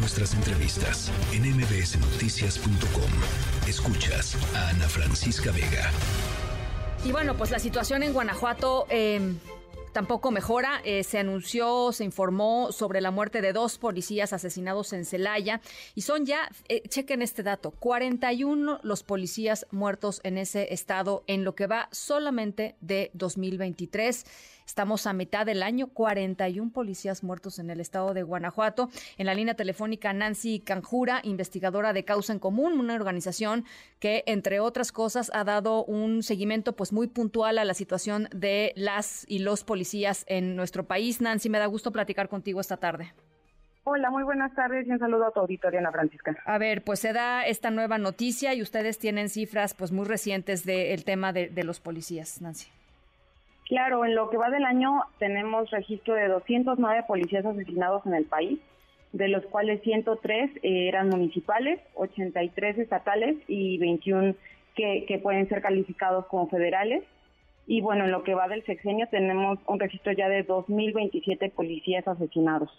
nuestras entrevistas en mbsnoticias.com. Escuchas a Ana Francisca Vega. Y bueno, pues la situación en Guanajuato... Eh tampoco mejora. Eh, se anunció, se informó sobre la muerte de dos policías asesinados en Celaya y son ya, eh, chequen este dato, 41 los policías muertos en ese estado en lo que va solamente de 2023. Estamos a mitad del año, 41 policías muertos en el estado de Guanajuato. En la línea telefónica, Nancy Canjura, investigadora de Causa en Común, una organización que, entre otras cosas, ha dado un seguimiento pues muy puntual a la situación de las y los policías en nuestro país. Nancy, me da gusto platicar contigo esta tarde. Hola, muy buenas tardes y un saludo a tu auditorio, Ana Francisca. A ver, pues se da esta nueva noticia y ustedes tienen cifras pues muy recientes del tema de, de los policías, Nancy. Claro, en lo que va del año tenemos registro de 209 policías asesinados en el país, de los cuales 103 eh, eran municipales, 83 estatales y 21 que, que pueden ser calificados como federales. Y bueno, en lo que va del sexenio tenemos un registro ya de 2.027 policías asesinados.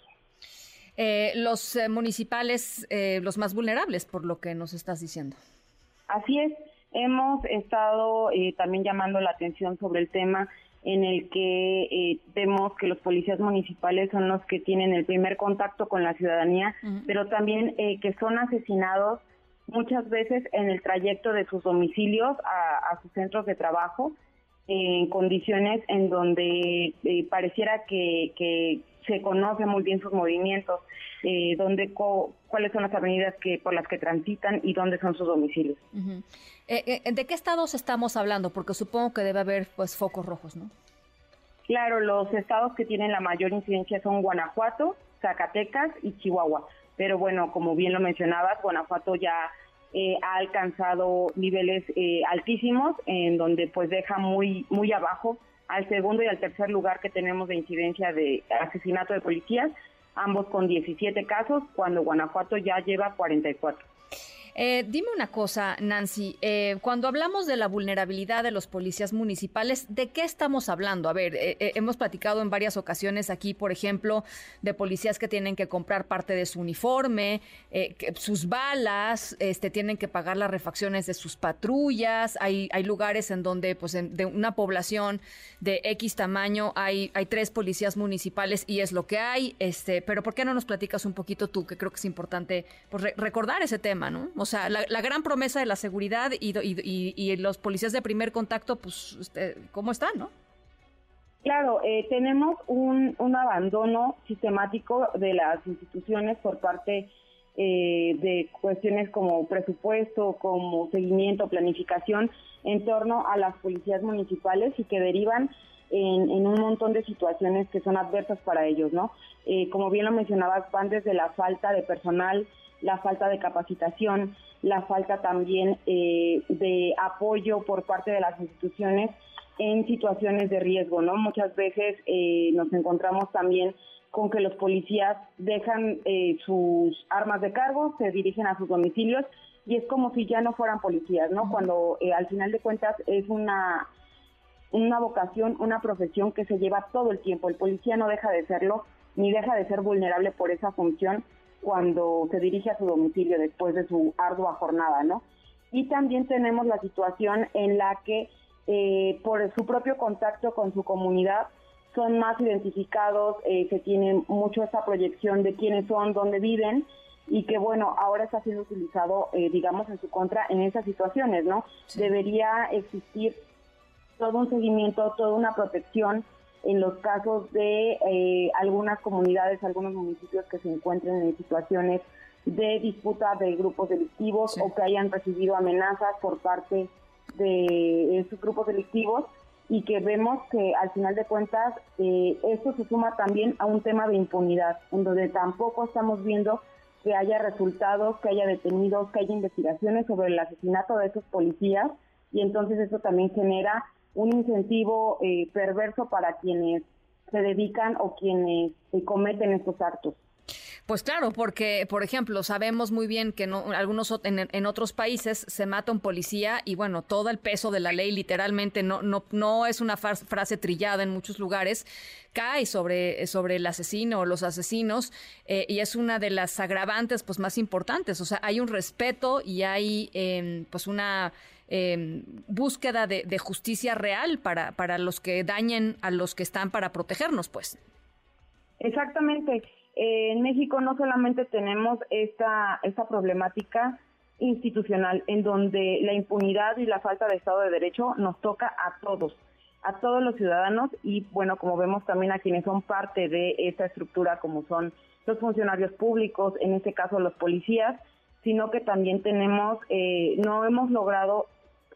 Eh, los eh, municipales, eh, los más vulnerables, por lo que nos estás diciendo. Así es, hemos estado eh, también llamando la atención sobre el tema en el que eh, vemos que los policías municipales son los que tienen el primer contacto con la ciudadanía, pero también eh, que son asesinados muchas veces en el trayecto de sus domicilios a, a sus centros de trabajo, en condiciones en donde eh, pareciera que, que, se conoce muy bien sus movimientos, eh, dónde, co, cuáles son las avenidas que por las que transitan y dónde son sus domicilios. Uh-huh. Eh, ¿De qué estados estamos hablando? Porque supongo que debe haber pues focos rojos, ¿no? Claro, los estados que tienen la mayor incidencia son Guanajuato, Zacatecas y Chihuahua. Pero bueno, como bien lo mencionabas, Guanajuato ya eh, ha alcanzado niveles eh, altísimos, en donde pues deja muy muy abajo al segundo y al tercer lugar que tenemos de incidencia de asesinato de policías, ambos con 17 casos, cuando Guanajuato ya lleva 44. Eh, dime una cosa, Nancy, eh, cuando hablamos de la vulnerabilidad de los policías municipales, ¿de qué estamos hablando? A ver, eh, eh hemos platicado en varias ocasiones aquí, por ejemplo, de policías que tienen que comprar parte de su uniforme, eh, sus balas, este, tienen que pagar las refacciones de sus patrullas, hay, hay lugares en donde, pues, en, de una población de X tamaño hay, hay tres policías municipales y es lo que hay, este, pero ¿por qué no nos platicas un poquito tú, que creo que es importante pues, re recordar ese tema, ¿no? O sea, la, gran promesa de la seguridad y, y, y, y, los policías de primer contacto, pues, este, ¿cómo están, no? Claro, eh, tenemos un, un, abandono sistemático de las instituciones por parte eh, de cuestiones como presupuesto, como seguimiento, planificación en torno a las policías municipales y que derivan en, en un montón de situaciones que son adversas para ellos, ¿no? Eh, como bien lo mencionabas, van desde la falta de personal, la falta de capacitación, la falta también eh, de apoyo por parte de las instituciones en situaciones de riesgo, ¿no? Muchas veces eh, nos encontramos también con que los policías dejan eh, sus armas de cargo, se dirigen a sus domicilios y es como si ya no fueran policías, ¿no? Cuando eh, al final de cuentas es una una vocación, una profesión que se lleva todo el tiempo. El policía no deja de serlo ni deja de ser vulnerable por esa función cuando se dirige a su domicilio después de su ardua jornada, ¿no? Y también tenemos la situación en la que eh, por su propio contacto con su comunidad son más identificados, eh, se tiene mucho esa proyección de quiénes son, dónde viven y que bueno, ahora está siendo utilizado, eh, digamos, en su contra en esas situaciones, ¿no? Sí. Debería existir todo un seguimiento, toda una protección en los casos de eh, algunas comunidades, algunos municipios que se encuentren en situaciones de disputa de grupos delictivos sí. o que hayan recibido amenazas por parte de esos grupos delictivos y que vemos que al final de cuentas eh, esto se suma también a un tema de impunidad, en donde tampoco estamos viendo que haya resultados, que haya detenidos, que haya investigaciones sobre el asesinato de esos policías y entonces eso también genera un incentivo eh, perverso para quienes se dedican o quienes cometen estos actos. Pues claro, porque, por ejemplo, sabemos muy bien que no, algunos en, otros países se mata un policía y bueno, todo el peso de la ley literalmente no, no, no es una frase trillada en muchos lugares, cae sobre, sobre el asesino o los asesinos eh, y es una de las agravantes pues más importantes. O sea, hay un respeto y hay em, pues una em, búsqueda de, de, justicia real para, para los que dañen a los que están para protegernos, pues. Exactamente. Eh, en México no solamente tenemos esta, esta problemática institucional en donde la impunidad y la falta de Estado de Derecho nos toca a todos, a todos los ciudadanos y bueno, como vemos también a quienes son parte de esta estructura como son los funcionarios públicos, en este caso los policías, sino que también tenemos, eh, no hemos logrado,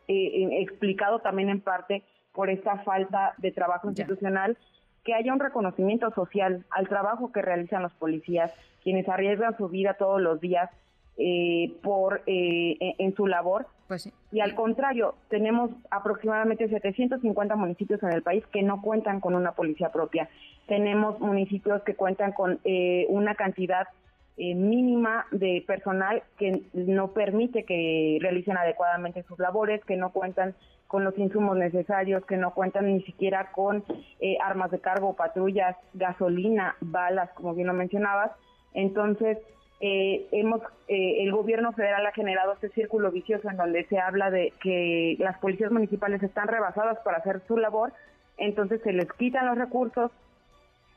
eh, explicado también en parte por esta falta de trabajo institucional, que haya un reconocimiento social al trabajo que realizan los policías, quienes arriesgan su vida todos los días eh, por eh, en su labor. Pues Y al contrario, tenemos aproximadamente 750 municipios en el país que no cuentan con una policía propia. Tenemos municipios que cuentan con eh, una cantidad mínima de personal que no permite que realicen adecuadamente sus labores, que no cuentan con los insumos necesarios, que no cuentan ni siquiera con eh, armas de cargo, patrullas, gasolina, balas, como bien lo mencionabas. Entonces, eh, hemos, eh, el gobierno federal ha generado este círculo vicioso en donde se habla de que las policías municipales están rebasadas para hacer su labor, entonces se les quitan los recursos,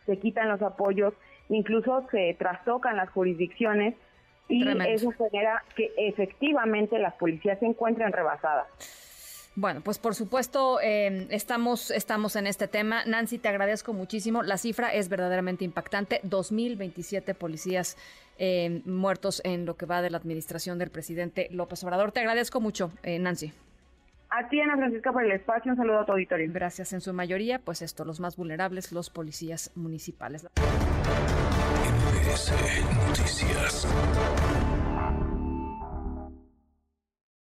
se quitan los apoyos, incluso se trastocan las jurisdicciones y eso genera que efectivamente las policías se encuentren rebasadas. Bueno, pues por supuesto em, estamos, estamos en este tema. Nancy, te agradezco muchísimo. La cifra es verdaderamente impactante. 2.027 policías em, muertos en lo que va de la administración del presidente López Obrador. Te agradezco mucho, eh, Nancy. A ti, Ana Francisca, por el espacio. Un saludo a tu auditorio. Gracias. En su mayoría, pues esto, los más vulnerables, los policías municipales. Noticias.